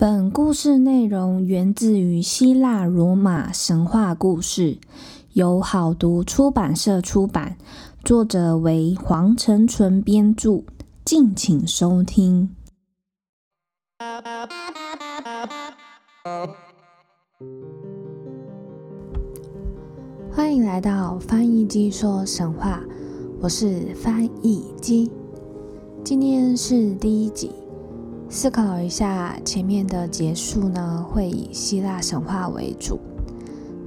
本故事内容源自于希腊罗马神话故事，由好读出版社出版，作者为黄成纯编著。敬请收听。欢迎来到翻译机说神话，我是翻译机，今天是第一集。思考一下，前面的结束呢，会以希腊神话为主。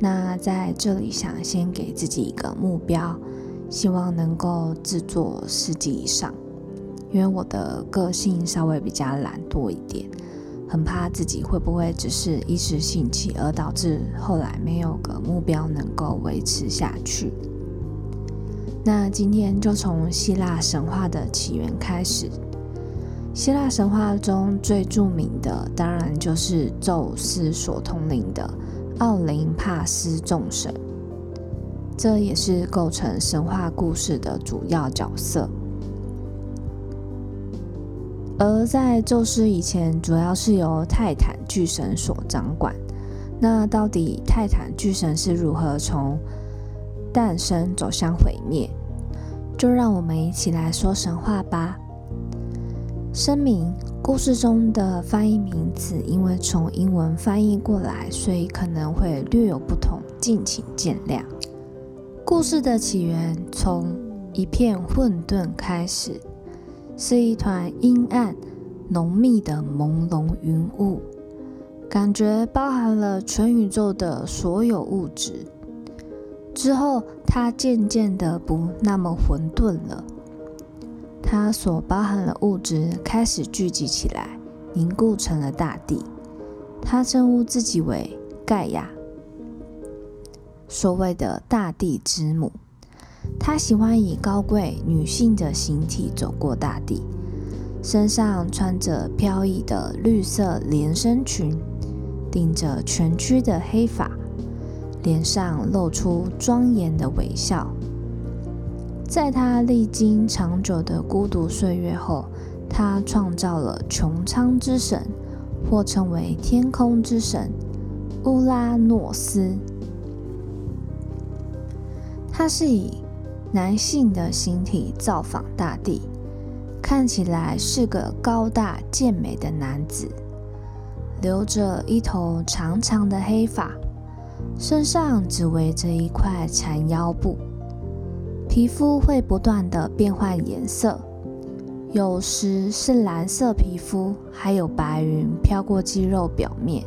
那在这里，想先给自己一个目标，希望能够制作十集以上。因为我的个性稍微比较懒惰一点，很怕自己会不会只是一时兴起，而导致后来没有个目标能够维持下去。那今天就从希腊神话的起源开始。希腊神话中最著名的，当然就是宙斯所统领的奥林帕斯众神，这也是构成神话故事的主要角色。而在宙斯以前，主要是由泰坦巨神所掌管。那到底泰坦巨神是如何从诞生走向毁灭？就让我们一起来说神话吧。声明：故事中的翻译名词因为从英文翻译过来，所以可能会略有不同，敬请见谅。故事的起源从一片混沌开始，是一团阴暗、浓密的朦胧云雾，感觉包含了全宇宙的所有物质。之后，它渐渐的不那么混沌了。它所包含的物质开始聚集起来，凝固成了大地。它称呼自己为盖亚，所谓的大地之母。她喜欢以高贵女性的形体走过大地，身上穿着飘逸的绿色连身裙，顶着蜷曲的黑发，脸上露出庄严的微笑。在他历经长久的孤独岁月后，他创造了穹苍之神，或称为天空之神乌拉诺斯。他是以男性的形体造访大地，看起来是个高大健美的男子，留着一头长长的黑发，身上只围着一块缠腰布。皮肤会不断的变换颜色，有时是蓝色皮肤，还有白云飘过肌肉表面；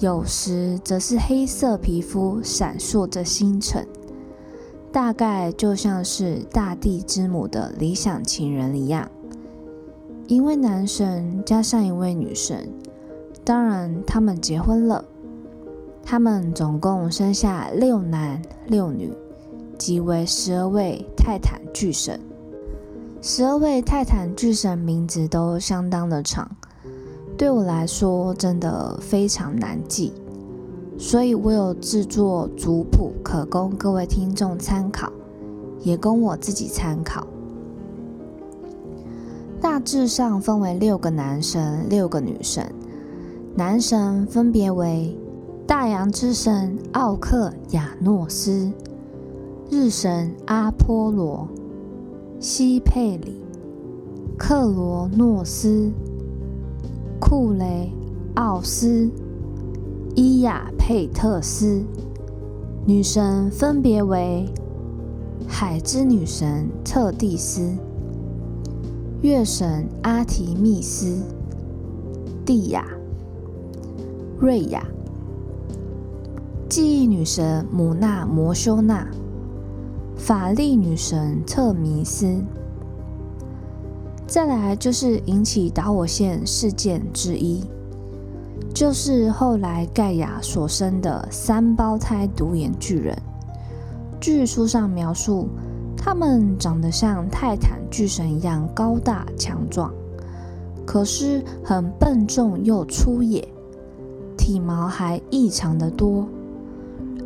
有时则是黑色皮肤，闪烁着星辰，大概就像是大地之母的理想情人一样。一位男神加上一位女神，当然他们结婚了，他们总共生下六男六女。即为十二位泰坦巨神，十二位泰坦巨神名字都相当的长，对我来说真的非常难记，所以我有制作族谱，可供各位听众参考，也供我自己参考。大致上分为六个男神，六个女神。男神分别为大洋之神奥克亚诺斯。日神阿波罗、西佩里、克罗诺斯、库雷奥斯、伊亚佩特斯，女神分别为海之女神特蒂斯、月神阿提密斯、蒂亚、瑞亚、记忆女神姆纳摩修娜。法力女神特弥斯，再来就是引起导火线事件之一，就是后来盖亚所生的三胞胎独眼巨人。据书上描述，他们长得像泰坦巨神一样高大强壮，可是很笨重又粗野，体毛还异常的多。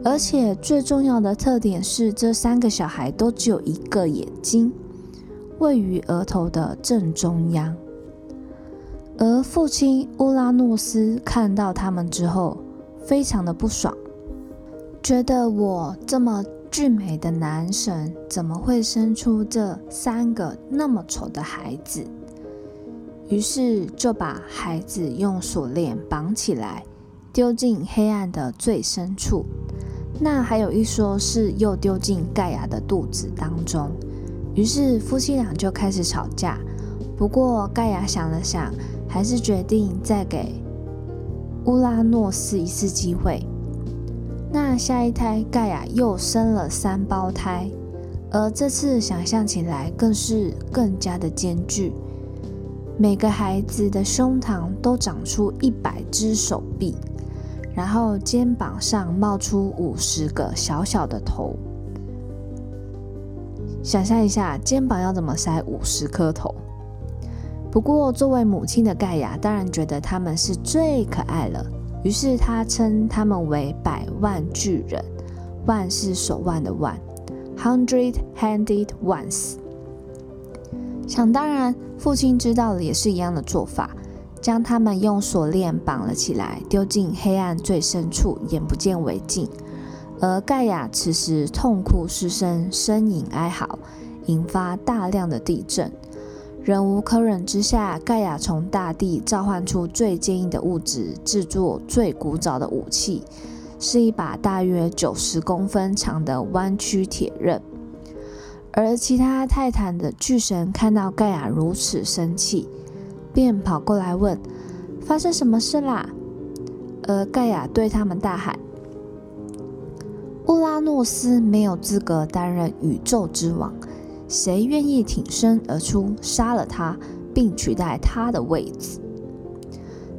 而且最重要的特点是，这三个小孩都只有一个眼睛，位于额头的正中央。而父亲乌拉诺斯看到他们之后，非常的不爽，觉得我这么俊美的男神，怎么会生出这三个那么丑的孩子？于是就把孩子用锁链绑起来，丢进黑暗的最深处。那还有一说是又丢进盖亚的肚子当中。于是夫妻俩就开始吵架。不过盖亚想了想，还是决定再给乌拉诺斯一次机会。那下一胎盖亚又生了三胞胎，而这次想象起来更是更加的艰巨。每个孩子的胸膛都长出一百只手臂，然后肩膀上冒出五十个小小的头。想象一下，肩膀要怎么塞五十颗头？不过，作为母亲的盖亚当然觉得他们是最可爱了，于是她称他们为百万巨人。万是手腕的万，hundred-handed ones。想当然，父亲知道了也是一样的做法，将他们用锁链绑了起来，丢进黑暗最深处，眼不见为净。而盖亚此时痛哭失声，呻吟哀嚎，引发大量的地震。忍无可忍之下，盖亚从大地召唤出最坚硬的物质，制作最古早的武器，是一把大约九十公分长的弯曲铁刃。而其他泰坦的巨神看到盖亚如此生气，便跑过来问：“发生什么事啦？”而盖亚对他们大喊：“乌拉诺斯没有资格担任宇宙之王，谁愿意挺身而出杀了他，并取代他的位置？”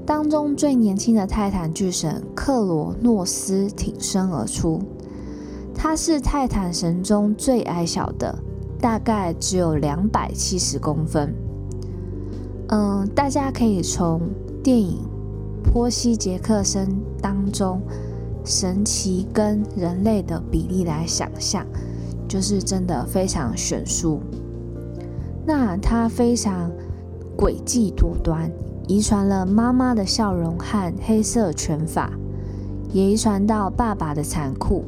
当中最年轻的泰坦巨神克罗诺斯挺身而出。他是泰坦神中最矮小的，大概只有两百七十公分。嗯，大家可以从电影《波西·杰克森》当中神奇跟人类的比例来想象，就是真的非常悬殊。那他非常诡计多端，遗传了妈妈的笑容和黑色拳法，也遗传到爸爸的残酷。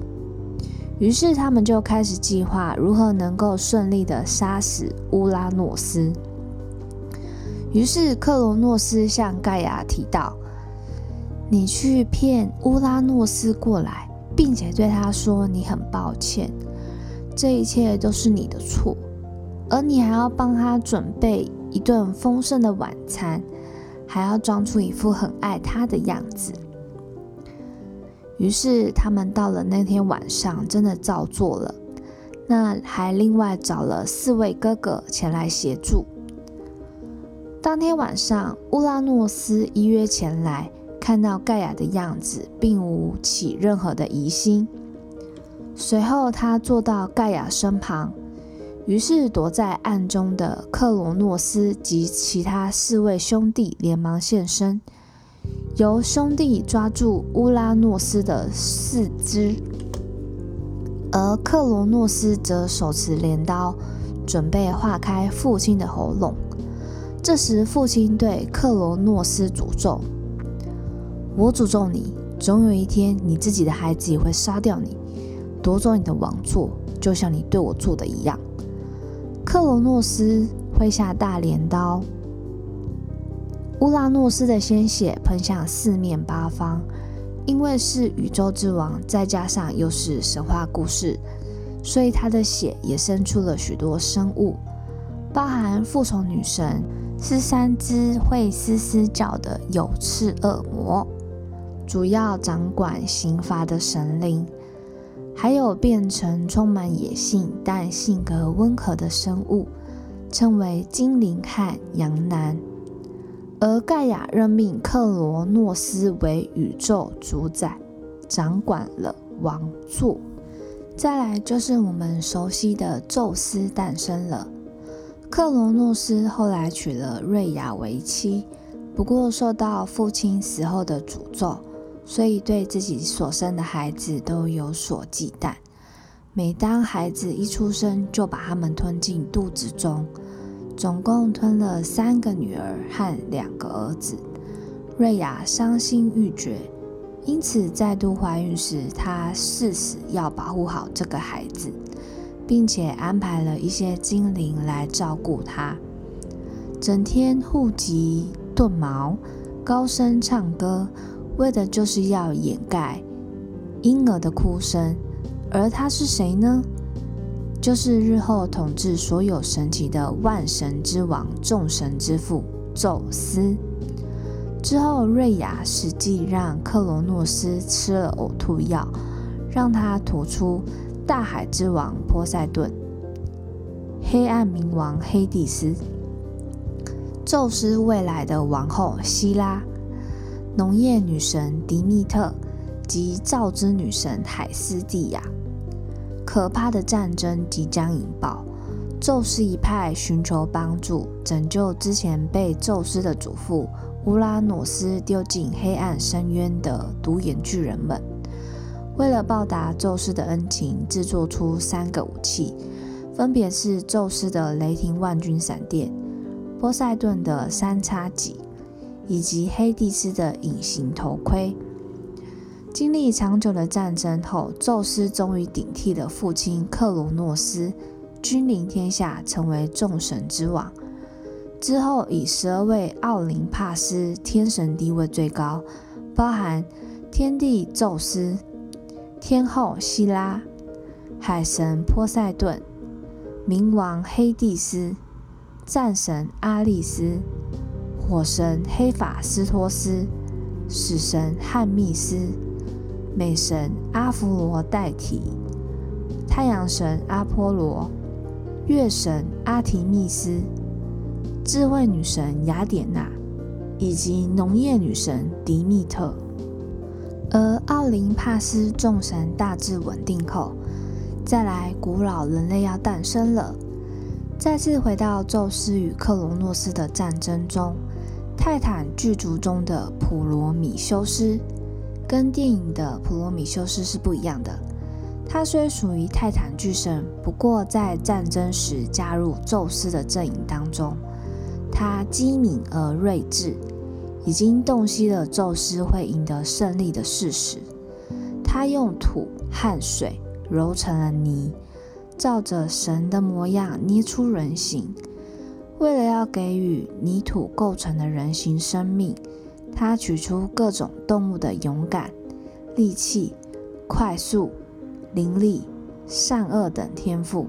于是他们就开始计划如何能够顺利的杀死乌拉诺斯。于是克罗诺斯向盖亚提到：“你去骗乌拉诺斯过来，并且对他说你很抱歉，这一切都是你的错，而你还要帮他准备一顿丰盛的晚餐，还要装出一副很爱他的样子。”于是他们到了那天晚上，真的照做了。那还另外找了四位哥哥前来协助。当天晚上，乌拉诺斯依约前来，看到盖亚的样子，并无起任何的疑心。随后，他坐到盖亚身旁，于是躲在暗中的克罗诺斯及其他四位兄弟连忙现身。由兄弟抓住乌拉诺斯的四肢，而克罗诺斯则手持镰刀，准备划开父亲的喉咙。这时，父亲对克罗诺斯诅咒：“我诅咒你，总有一天你自己的孩子也会杀掉你，夺走你的王座，就像你对我做的一样。”克罗诺斯挥下大镰刀。乌拉诺斯的鲜血喷向四面八方，因为是宇宙之王，再加上又是神话故事，所以他的血也生出了许多生物，包含复仇女神，是三只会嘶嘶叫的有翅恶魔，主要掌管刑罚的神灵，还有变成充满野性但性格温和的生物，称为精灵和羊男。而盖亚任命克罗诺斯为宇宙主宰，掌管了王座。再来就是我们熟悉的宙斯诞生了。克罗诺斯后来娶了瑞亚为妻，不过受到父亲死后的诅咒，所以对自己所生的孩子都有所忌惮。每当孩子一出生，就把他们吞进肚子中。总共吞了三个女儿和两个儿子。瑞亚伤心欲绝，因此再度怀孕时，她誓死要保护好这个孩子，并且安排了一些精灵来照顾他，整天护脊顿毛，高声唱歌，为的就是要掩盖婴儿的哭声。而他是谁呢？就是日后统治所有神奇的万神之王、众神之父宙斯。之后，瑞亚实际让克罗诺斯吃了呕吐药，让他吐出大海之王波塞顿、黑暗冥王黑帝斯、宙斯未来的王后希拉、农业女神迪密特及造之女神海斯蒂亚。可怕的战争即将引爆，宙斯一派寻求帮助，拯救之前被宙斯的祖父乌拉诺斯丢进黑暗深渊的独眼巨人们。为了报答宙斯的恩情，制作出三个武器，分别是宙斯的雷霆万钧闪电、波塞顿的三叉戟，以及黑帝斯的隐形头盔。经历长久的战争后，宙斯终于顶替了父亲克罗诺斯，君临天下，成为众神之王。之后，以十二位奥林帕斯天神地位最高，包含天帝宙斯、天后希拉、海神波塞顿、冥王黑帝斯、战神阿利斯、火神黑法斯托斯、死神汉密斯。美神阿芙罗代替，太阳神阿波罗，月神阿提密斯，智慧女神雅典娜，以及农业女神迪密特。而奥林帕斯众神大致稳定后，再来古老人类要诞生了。再次回到宙斯与克罗诺斯的战争中，泰坦巨族中的普罗米修斯。跟电影的普罗米修斯是不一样的。他虽属于泰坦巨神，不过在战争时加入宙斯的阵营当中。他机敏而睿智，已经洞悉了宙斯会赢得胜利的事实。他用土和水揉成了泥，照着神的模样捏出人形。为了要给予泥土构成的人形生命。他取出各种动物的勇敢、力气、快速、灵力、善恶等天赋，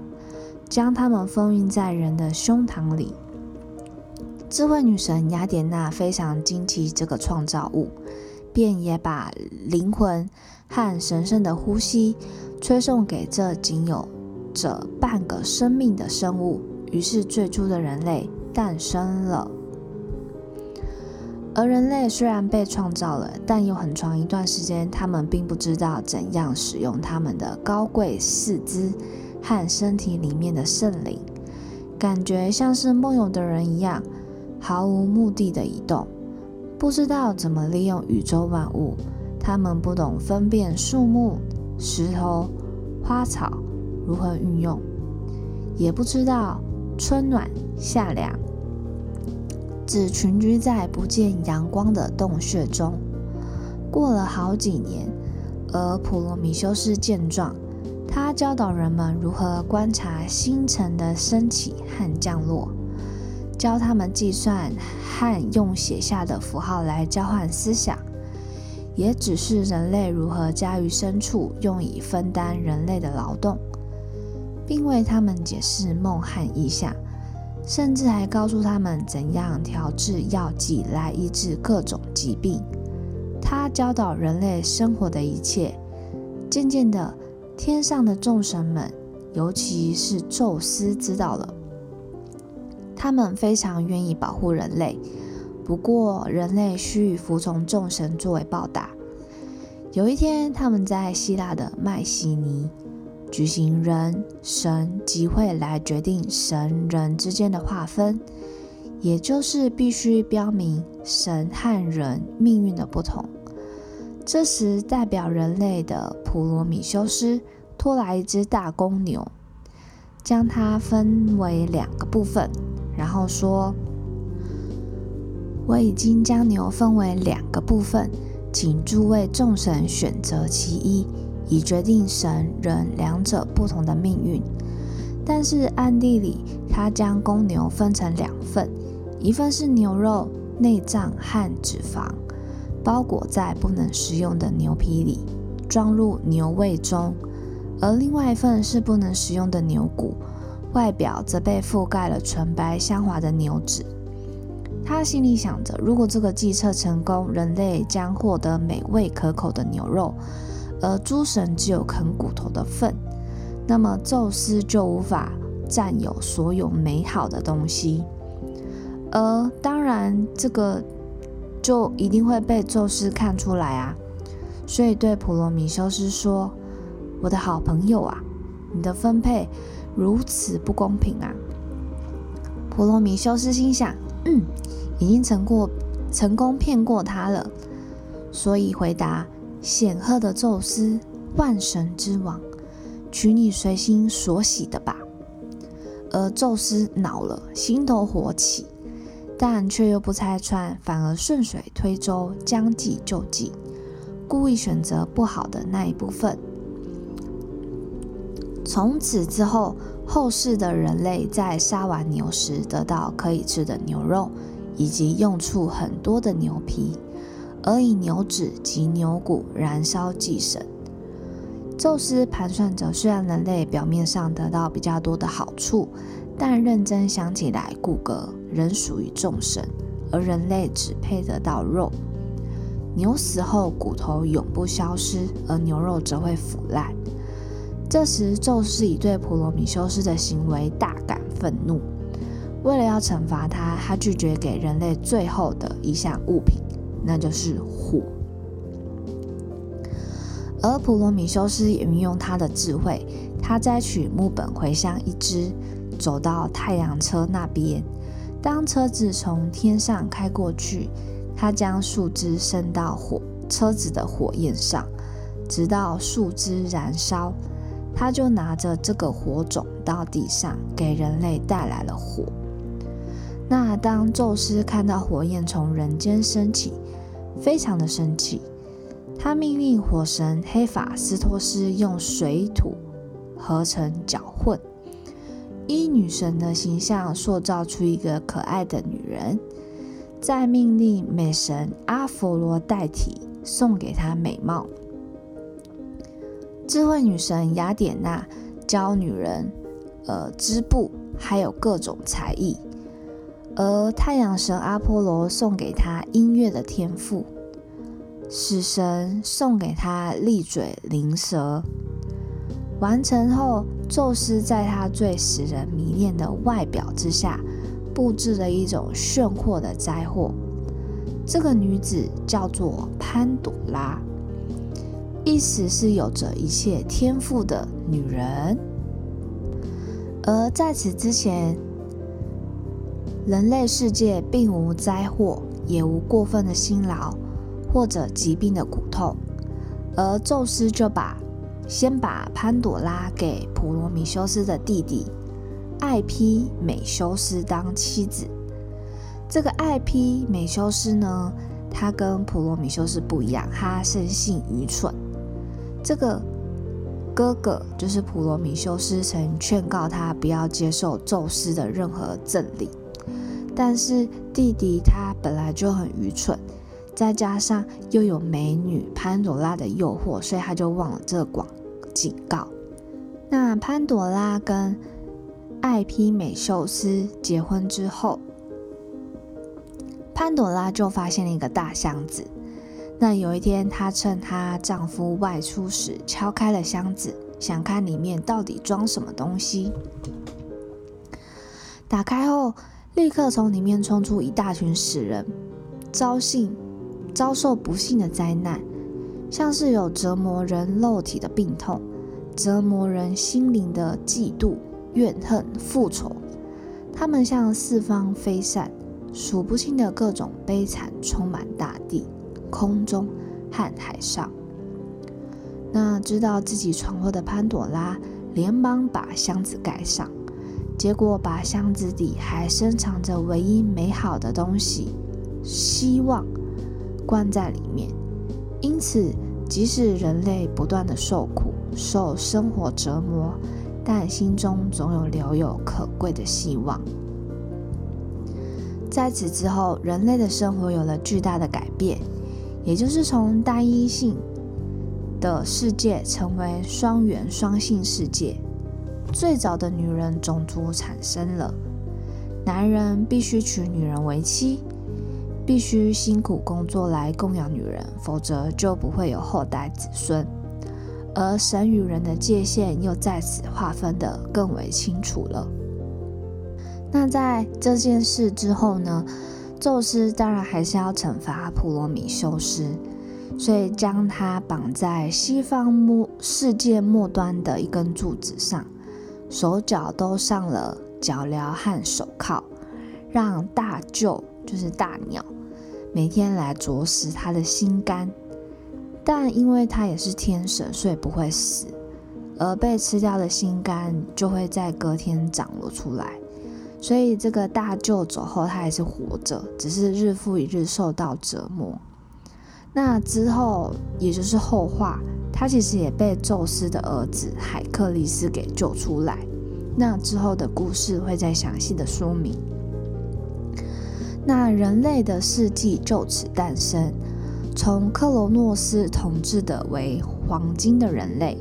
将它们封印在人的胸膛里。智慧女神雅典娜非常惊奇这个创造物，便也把灵魂和神圣的呼吸吹送给这仅有着半个生命的生物。于是，最初的人类诞生了。而人类虽然被创造了，但有很长一段时间，他们并不知道怎样使用他们的高贵四肢和身体里面的圣灵，感觉像是梦游的人一样，毫无目的的移动，不知道怎么利用宇宙万物。他们不懂分辨树木、石头、花草如何运用，也不知道春暖夏凉。只群居在不见阳光的洞穴中，过了好几年。而普罗米修斯见状，他教导人们如何观察星辰的升起和降落，教他们计算和用写下的符号来交换思想，也指示人类如何驾驭牲畜，用以分担人类的劳动，并为他们解释梦和意象。甚至还告诉他们怎样调制药剂来医治各种疾病。他教导人类生活的一切。渐渐的，天上的众神们，尤其是宙斯，知道了。他们非常愿意保护人类，不过人类需以服从众神作为报答。有一天，他们在希腊的麦西尼。举行人神集会来决定神人之间的划分，也就是必须标明神和人命运的不同。这时，代表人类的普罗米修斯拖来一只大公牛，将它分为两个部分，然后说：“我已经将牛分为两个部分，请诸位众神选择其一，以决定神人两者不同的命运。”但是暗地里，他将公牛分成两份，一份是牛肉、内脏和脂肪，包裹在不能食用的牛皮里，装入牛胃中；而另外一份是不能食用的牛骨，外表则被覆盖了纯白香滑的牛脂。他心里想着，如果这个计策成功，人类将获得美味可口的牛肉，而诸神只有啃骨头的份。那么宙斯就无法占有所有美好的东西，而当然这个就一定会被宙斯看出来啊，所以对普罗米修斯说：“我的好朋友啊，你的分配如此不公平啊！”普罗米修斯心想：“嗯，已经成过成功骗过他了，所以回答：显赫的宙斯，万神之王。”取你随心所喜的吧。而宙斯恼了，心头火起，但却又不拆穿，反而顺水推舟，将计就计，故意选择不好的那一部分。从此之后，后世的人类在杀完牛时，得到可以吃的牛肉，以及用处很多的牛皮，而以牛脂及牛骨燃烧祭神。宙斯盘算着，虽然人类表面上得到比较多的好处，但认真想起来，骨骼仍属于众神，而人类只配得到肉。牛死后，骨头永不消失，而牛肉则会腐烂。这时，宙斯已对普罗米修斯的行为大感愤怒。为了要惩罚他，他拒绝给人类最后的一项物品，那就是火。而普罗米修斯也运用他的智慧，他摘取木本茴香一支，走到太阳车那边。当车子从天上开过去，他将树枝伸到火车子的火焰上，直到树枝燃烧，他就拿着这个火种到地上，给人类带来了火。那当宙斯看到火焰从人间升起，非常的生气。他命令火神黑法斯托斯用水土合成搅混，以女神的形象塑造出一个可爱的女人，再命令美神阿佛罗代替送给她美貌。智慧女神雅典娜教女人呃织布，还有各种才艺，而太阳神阿波罗送给她音乐的天赋。死神送给她利嘴灵蛇，完成后，宙斯在他最使人迷恋的外表之下，布置了一种炫惑的灾祸。这个女子叫做潘朵拉，意思是有着一切天赋的女人。而在此之前，人类世界并无灾祸，也无过分的辛劳。或者疾病的苦痛，而宙斯就把先把潘朵拉给普罗米修斯的弟弟艾媲美修斯当妻子。这个艾媲美修斯呢，他跟普罗米修斯不一样，他生性愚蠢。这个哥哥就是普罗米修斯，曾劝告他不要接受宙斯的任何赠礼，但是弟弟他本来就很愚蠢。再加上又有美女潘朵拉的诱惑，所以他就忘了这个广警告。那潘朵拉跟艾媲美修斯结婚之后，潘朵拉就发现了一个大箱子。那有一天，她趁她丈夫外出时敲开了箱子，想看里面到底装什么东西。打开后，立刻从里面冲出一大群死人，遭幸。遭受不幸的灾难，像是有折磨人肉体的病痛，折磨人心灵的嫉妒、怨恨、复仇。他们向四方飞散，数不清的各种悲惨充满大地、空中和海上。那知道自己闯祸的潘朵拉，连忙把箱子盖上，结果把箱子里还深藏着唯一美好的东西——希望，关在里面。因此，即使人类不断的受苦、受生活折磨，但心中总有留有可贵的希望。在此之后，人类的生活有了巨大的改变，也就是从单一性的世界成为双元双性世界。最早的女人种族产生了，男人必须娶女人为妻，必须辛苦工作来供养女人，否则就不会有后代子孙。而神与人的界限又在此划分得更为清楚了。那在这件事之后呢？宙斯当然还是要惩罚普罗米修斯，所以将他绑在西方末世界末端的一根柱子上。手脚都上了脚镣和手铐，让大鹫就是大鸟每天来啄食他的心肝。但因为他也是天神，所以不会死，而被吃掉的心肝就会在隔天长了出来。所以这个大舅走后，他还是活着，只是日复一日受到折磨。那之后，也就是后话。他其实也被宙斯的儿子海克力斯给救出来。那之后的故事会再详细的说明。那人类的世纪就此诞生，从克罗诺斯统治的为黄金的人类，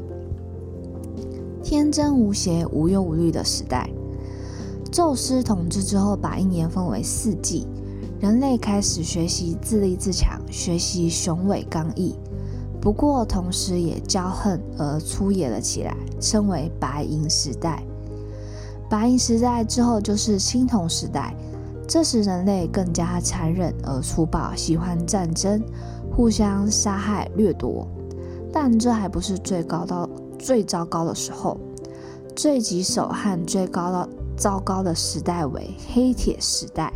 天真无邪、无忧无虑的时代。宙斯统治之后，把一年分为四季，人类开始学习自立自强，学习雄伟刚毅。不过，同时也骄横而粗野了起来，称为白银时代。白银时代之后就是青铜时代，这时人类更加残忍而粗暴，喜欢战争，互相杀害掠夺。但这还不是最高到最糟糕的时候，最棘手和最高到糟糕的时代为黑铁时代，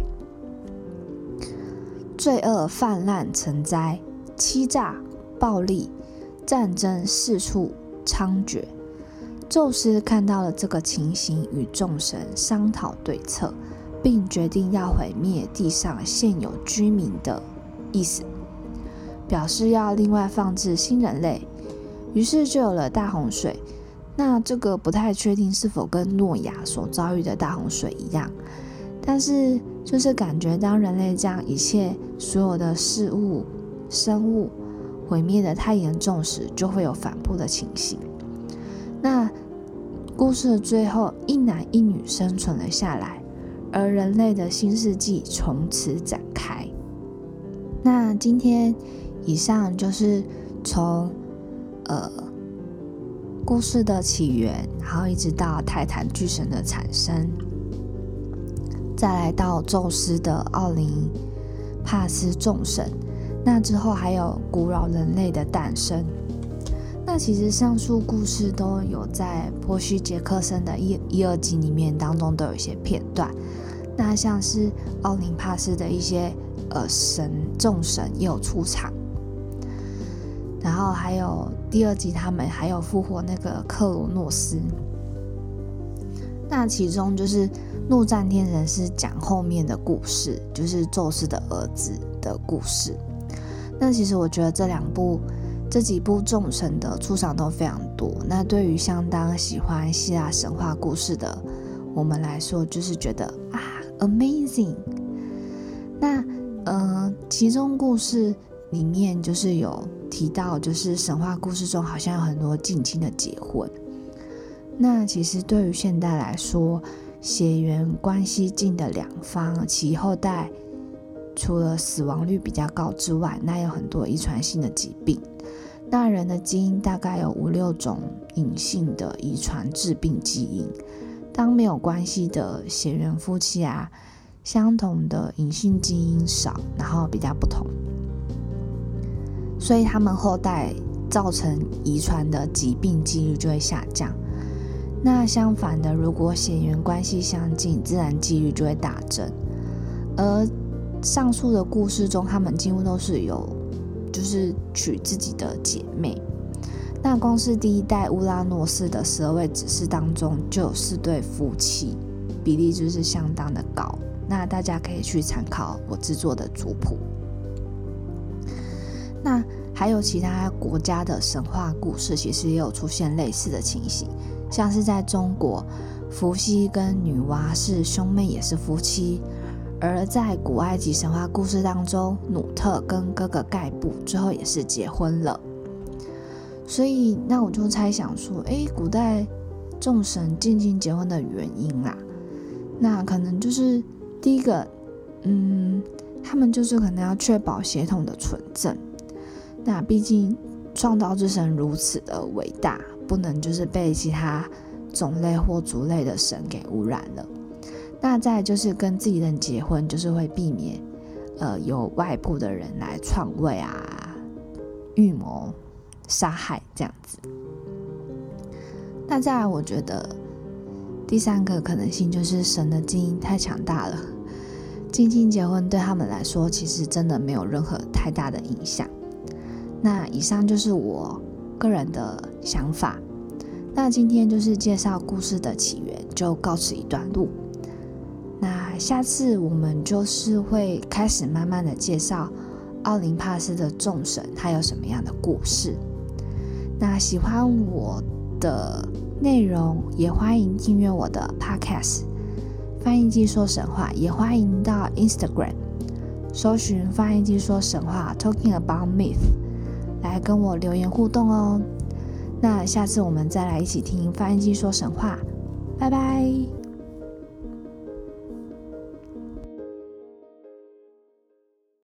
罪恶泛滥成灾，欺诈。暴力、战争四处猖獗。宙斯看到了这个情形，与众神商讨对策，并决定要毁灭地上现有居民的意思，表示要另外放置新人类。于是就有了大洪水。那这个不太确定是否跟诺亚所遭遇的大洪水一样，但是就是感觉当人类将一切所有的事物、生物。毁灭的太严重时，就会有反扑的情形。那故事的最后，一男一女生存了下来，而人类的新世纪从此展开。那今天以上就是从呃故事的起源，然后一直到泰坦巨神的产生，再来到宙斯的奥林帕斯众神。那之后还有古老人类的诞生。那其实上述故事都有在波西·杰克森的一一二集里面当中都有一些片段。那像是奥林帕斯的一些呃神众神也有出场，然后还有第二集他们还有复活那个克罗诺斯。那其中就是怒战天神是讲后面的故事，就是宙斯的儿子的故事。那其实我觉得这两部、这几部众神的出场都非常多。那对于相当喜欢希腊神话故事的我们来说，就是觉得啊，amazing。那呃，其中故事里面就是有提到，就是神话故事中好像有很多近亲的结婚。那其实对于现代来说，血缘关系近的两方，其后代。除了死亡率比较高之外，那有很多遗传性的疾病。那人的基因大概有五六种隐性的遗传致病基因。当没有关系的血缘夫妻啊，相同的隐性基因少，然后比较不同，所以他们后代造成遗传的疾病几率就会下降。那相反的，如果血缘关系相近，自然几率就会大增。而上述的故事中，他们几乎都是有，就是娶自己的姐妹。那光是第一代乌拉诺斯的十二位指示当中，就有四对夫妻。比例就是相当的高。那大家可以去参考我制作的族谱。那还有其他国家的神话故事，其实也有出现类似的情形，像是在中国，伏羲跟女娲是兄妹，也是夫妻；而在古埃及神话故事当中，努特跟哥哥盖布最后也是结婚了。所以，那我就猜想说，诶，古代众神近亲结婚的原因啦，那可能就是第一个，嗯，他们就是可能要确保血统的纯正。那毕竟创造之神如此的伟大，不能就是被其他种类或族类的神给污染了。那再就是跟自己人结婚，就是会避免呃有外部的人来篡位啊、预谋杀害这样子。那再，我觉得第三个可能性就是神的基因太强大了，近亲结婚对他们来说其实真的没有任何太大的影响。那以上就是我个人的想法。那今天就是介绍故事的起源，就告辞一段路。那下次我们就是会开始慢慢的介绍奥林帕斯的众神，他有什么样的故事。那喜欢我的内容，也欢迎订阅我的 Podcast《翻译机说神话》，也欢迎到 Instagram 搜寻“翻译机说神话 ”（Talking About Myth）。来跟我留言互动哦，那下次我们再来一起听翻译机说神话，拜拜。